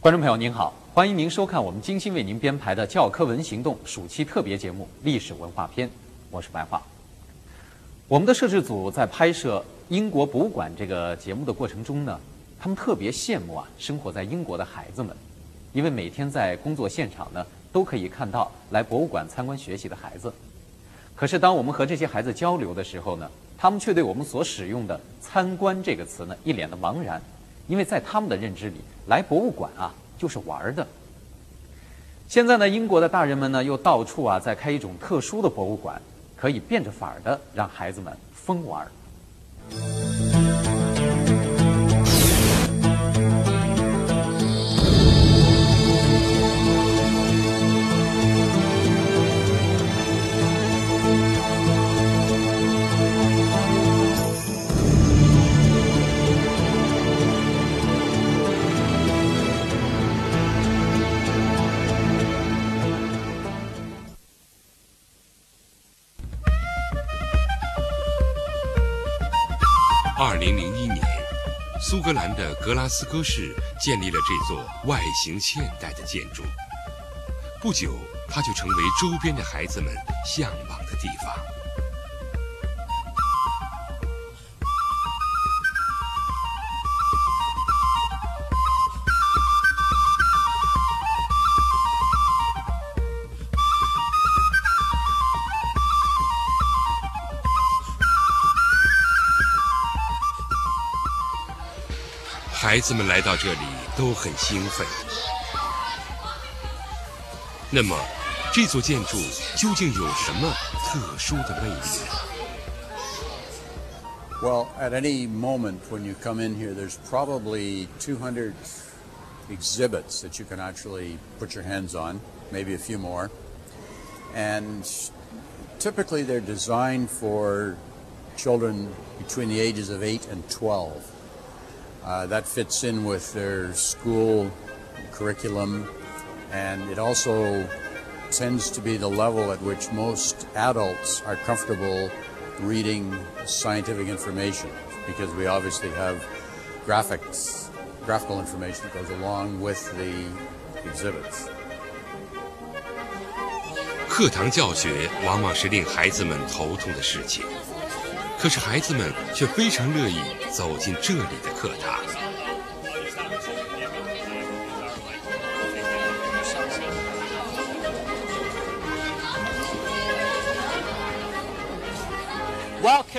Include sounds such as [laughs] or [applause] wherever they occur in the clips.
观众朋友您好，欢迎您收看我们精心为您编排的教科文行动暑期特别节目《历史文化篇》，我是白桦。我们的摄制组在拍摄英国博物馆这个节目的过程中呢，他们特别羡慕啊生活在英国的孩子们，因为每天在工作现场呢都可以看到来博物馆参观学习的孩子。可是当我们和这些孩子交流的时候呢，他们却对我们所使用的“参观”这个词呢一脸的茫然，因为在他们的认知里，来博物馆啊就是玩的。现在呢，英国的大人们呢又到处啊在开一种特殊的博物馆，可以变着法儿的让孩子们疯玩儿。二零零一年，苏格兰的格拉斯哥市建立了这座外形现代的建筑。不久，它就成为周边的孩子们向往的地方。孩子们来到这里都很兴奋。那么，这座建筑究竟有什么特殊的魅力呢？ Well, at any moment when you come in here, there's probably 200 exhibits that you can actually put your hands on, maybe a few more. And typically they're designed for children between the ages of 8 and 12. Uh, that fits in with their school curriculum, and it also tends to be the level at which most adults are comfortable reading scientific information because we obviously have graphics, graphical information that goes along with the exhibits. 课堂教学往往是令孩子们头痛的事情， 可是孩子们却非常乐意走进这里的课堂。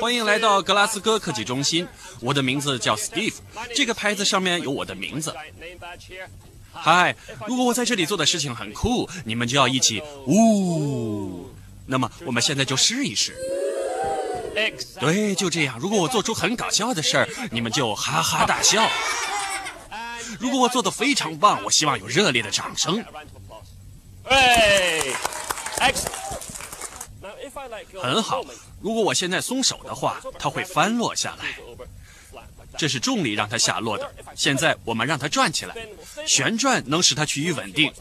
欢迎来到格拉斯哥科技中心，我的名字叫 Steve，这个牌子上面有我的名字。嗨，如果我在这里做的事情很酷，你们就要一起呜。那么我们现在就试一试。对，就这样。如果我做出很搞笑的事儿，你们就哈哈大笑。[laughs] 如果我做的非常棒，我希望有热烈的掌声。哎很好。如果我现在松手的话，它会翻落下来。这是重力让它下落的。现在我们让它转起来，旋转能使它趋于稳定。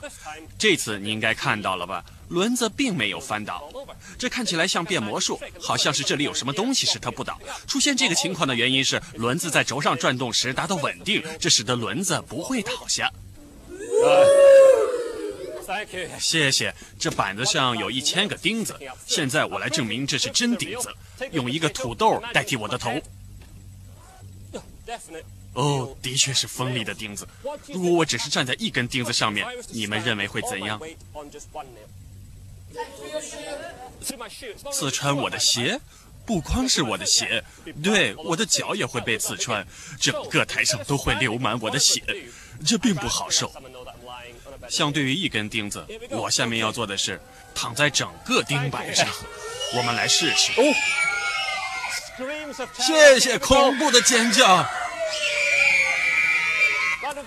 这次你应该看到了吧？轮子并没有翻倒，这看起来像变魔术，好像是这里有什么东西使它不倒。出现这个情况的原因是轮子在轴上转动时达到稳定，这使得轮子不会倒下。谢谢。这板子上有一千个钉子，现在我来证明这是真钉子。用一个土豆代替我的头。哦，的确是锋利的钉子。如果我只是站在一根钉子上面，你们认为会怎样？刺穿我的鞋？不光是我的鞋，对，我的脚也会被刺穿，整个台上都会流满我的血，这并不好受。相对于一根钉子，我下面要做的是躺在整个钉板上。我们来试试。哦，谢谢，恐怖的尖叫！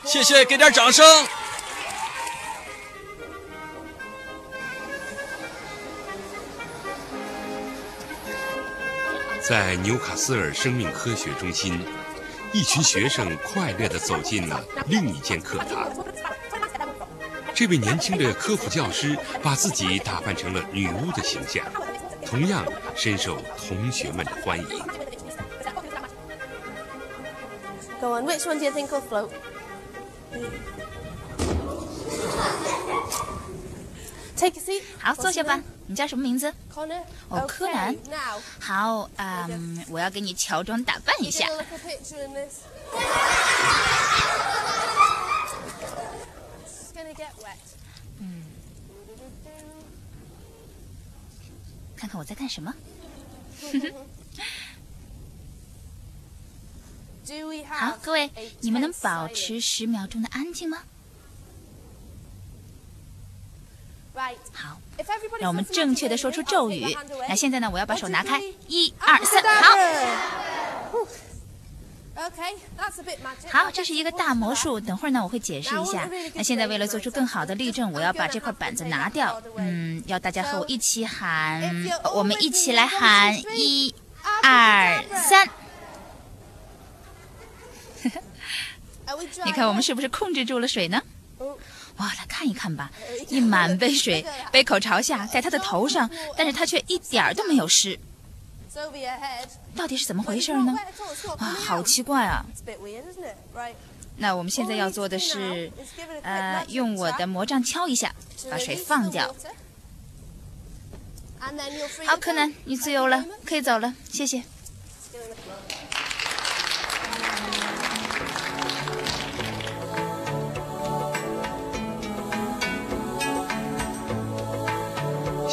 谢谢，给点掌声。在纽卡斯尔生命科学中心一群学生快乐地走进了另一间课堂。这位年轻的科普教师把自己打扮成了女巫的形象同样深受同学们的欢迎。Go on which one do you think of float? 嗯 take a seat. 好坐下吧。你叫什么名字？哦，柯南。好，嗯，我要给你乔装打扮一下。嗯，看看我在干什么。[laughs] [laughs] 好，各位，你们能保持十秒钟的安静吗？好，让我们正确的说出咒语。那现在呢？我要把手拿开，一二三，好。好，这是一个大魔术。等会儿呢，我会解释一下。那现在为了做出更好的例证，我要把这块板子拿掉。嗯，要大家和我一起喊，我们一起来喊，一二三。[laughs] 你看，我们是不是控制住了水呢？哇，来看一看吧，一满杯水，杯口朝下，在他的头上，但是他却一点儿都没有湿。到底是怎么回事呢？啊，好奇怪啊！那我们现在要做的是，呃，用我的魔杖敲一下，把水放掉。好，柯南，你自由了，可以走了，谢谢。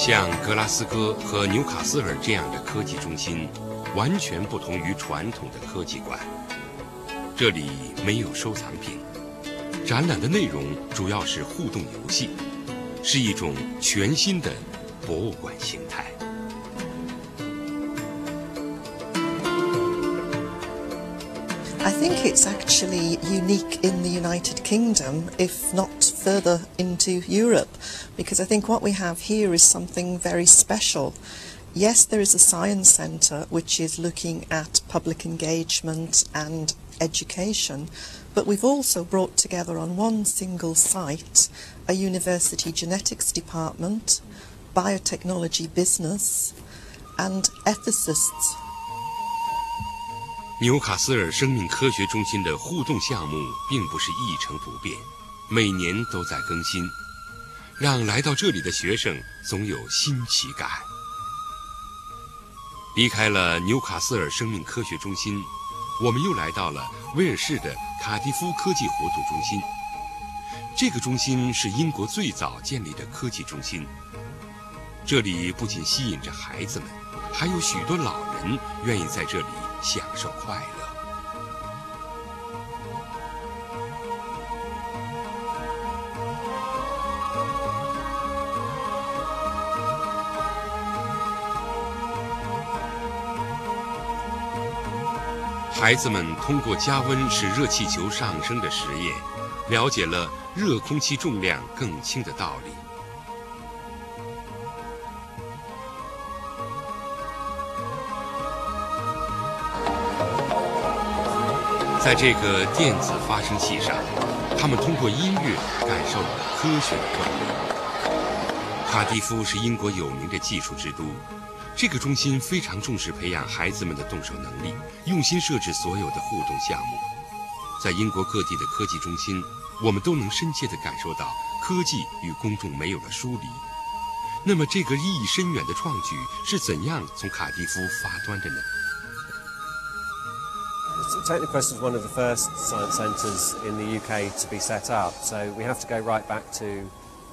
像格拉斯哥和纽卡斯尔这样的科技中心，完全不同于传统的科技馆。这里没有收藏品，展览的内容主要是互动游戏，是一种全新的博物馆形态。I think it's actually unique in the United Kingdom, if not further into Europe, because I think what we have here is something very special. Yes, there is a science centre which is looking at public engagement and education, but we've also brought together on one single site a university genetics department, biotechnology business, and ethicists 纽卡斯尔生命科学中心的互动项目并不是一成不变， 每年都在更新，让来到这里的学生总有新奇感。离开了纽卡斯尔生命科学中心，我们又来到了威尔士的卡迪夫科技活动中心。这个中心是英国最早建立的科技中心。这里不仅吸引着孩子们，还有许多老人愿意在这里。享受快乐。孩子们通过加温使热气球上升的实验，了解了热空气重量更轻的道理。在这个电子发声器上，他们通过音乐感受了科学的动力。卡迪夫是英国有名的技术之都，这个中心非常重视培养孩子们的动手能力，用心设置所有的互动项目。在英国各地的科技中心，我们都能深切地感受到科技与公众没有了疏离。那么，这个意义深远的创举是怎样从卡迪夫发端的呢？Technoquest was one of the first science centres in the UK to be set up, so we have to go right back to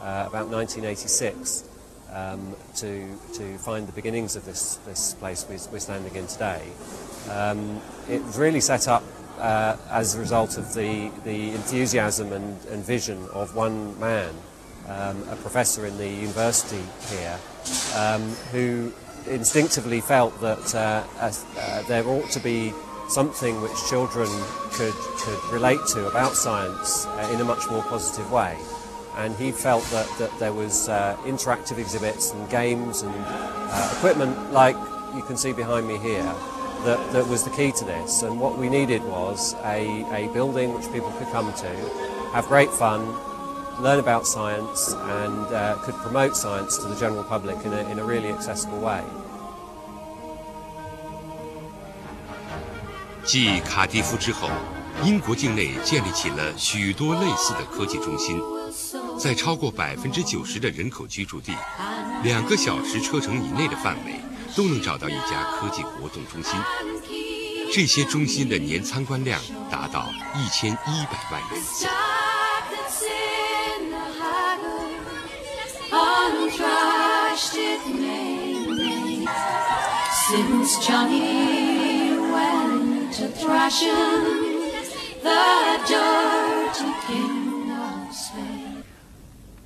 uh, about 1986 um, to, to find the beginnings of this, this place we're standing in today. Um, it was really set up uh, as a result of the, the enthusiasm and, and vision of one man, um, a professor in the university here, um, who instinctively felt that uh, uh, there ought to be something which children could, could relate to about science uh, in a much more positive way And he felt that, that there was uh, interactive exhibits and games and uh, equipment like you can see behind me here that, that was the key to this. And what we needed was a, a building which people could come to, have great fun, learn about science and uh, could promote science to the general public in a, in a really accessible way. 继卡迪夫之后，英国境内建立起了许多类似的科技中心。 在超过百分之九十的人口居住地，两个小时车程以内的范围都能找到一家科技活动中心。这些中心的年参观量达到一千一百万人。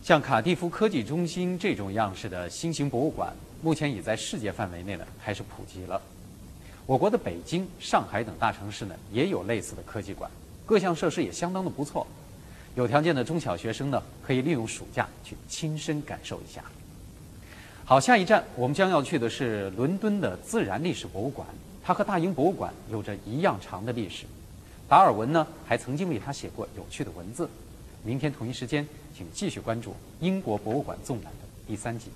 像卡蒂夫科技中心这种样式的新型博物馆，目前已在世界范围内呢开始普及了。我国的北京、上海等大城市呢，也有类似的科技馆，各项设施也相当的不错。有条件的中小学生呢，可以利用暑假去亲身感受一下。好，下一站我们将要去的是伦敦的自然历史博物馆，它和大英博物馆有着一样长的历史。达尔文呢，还曾经为它写过有趣的文字。明天同一时间，请继续关注《英国博物馆纵览》的第三集。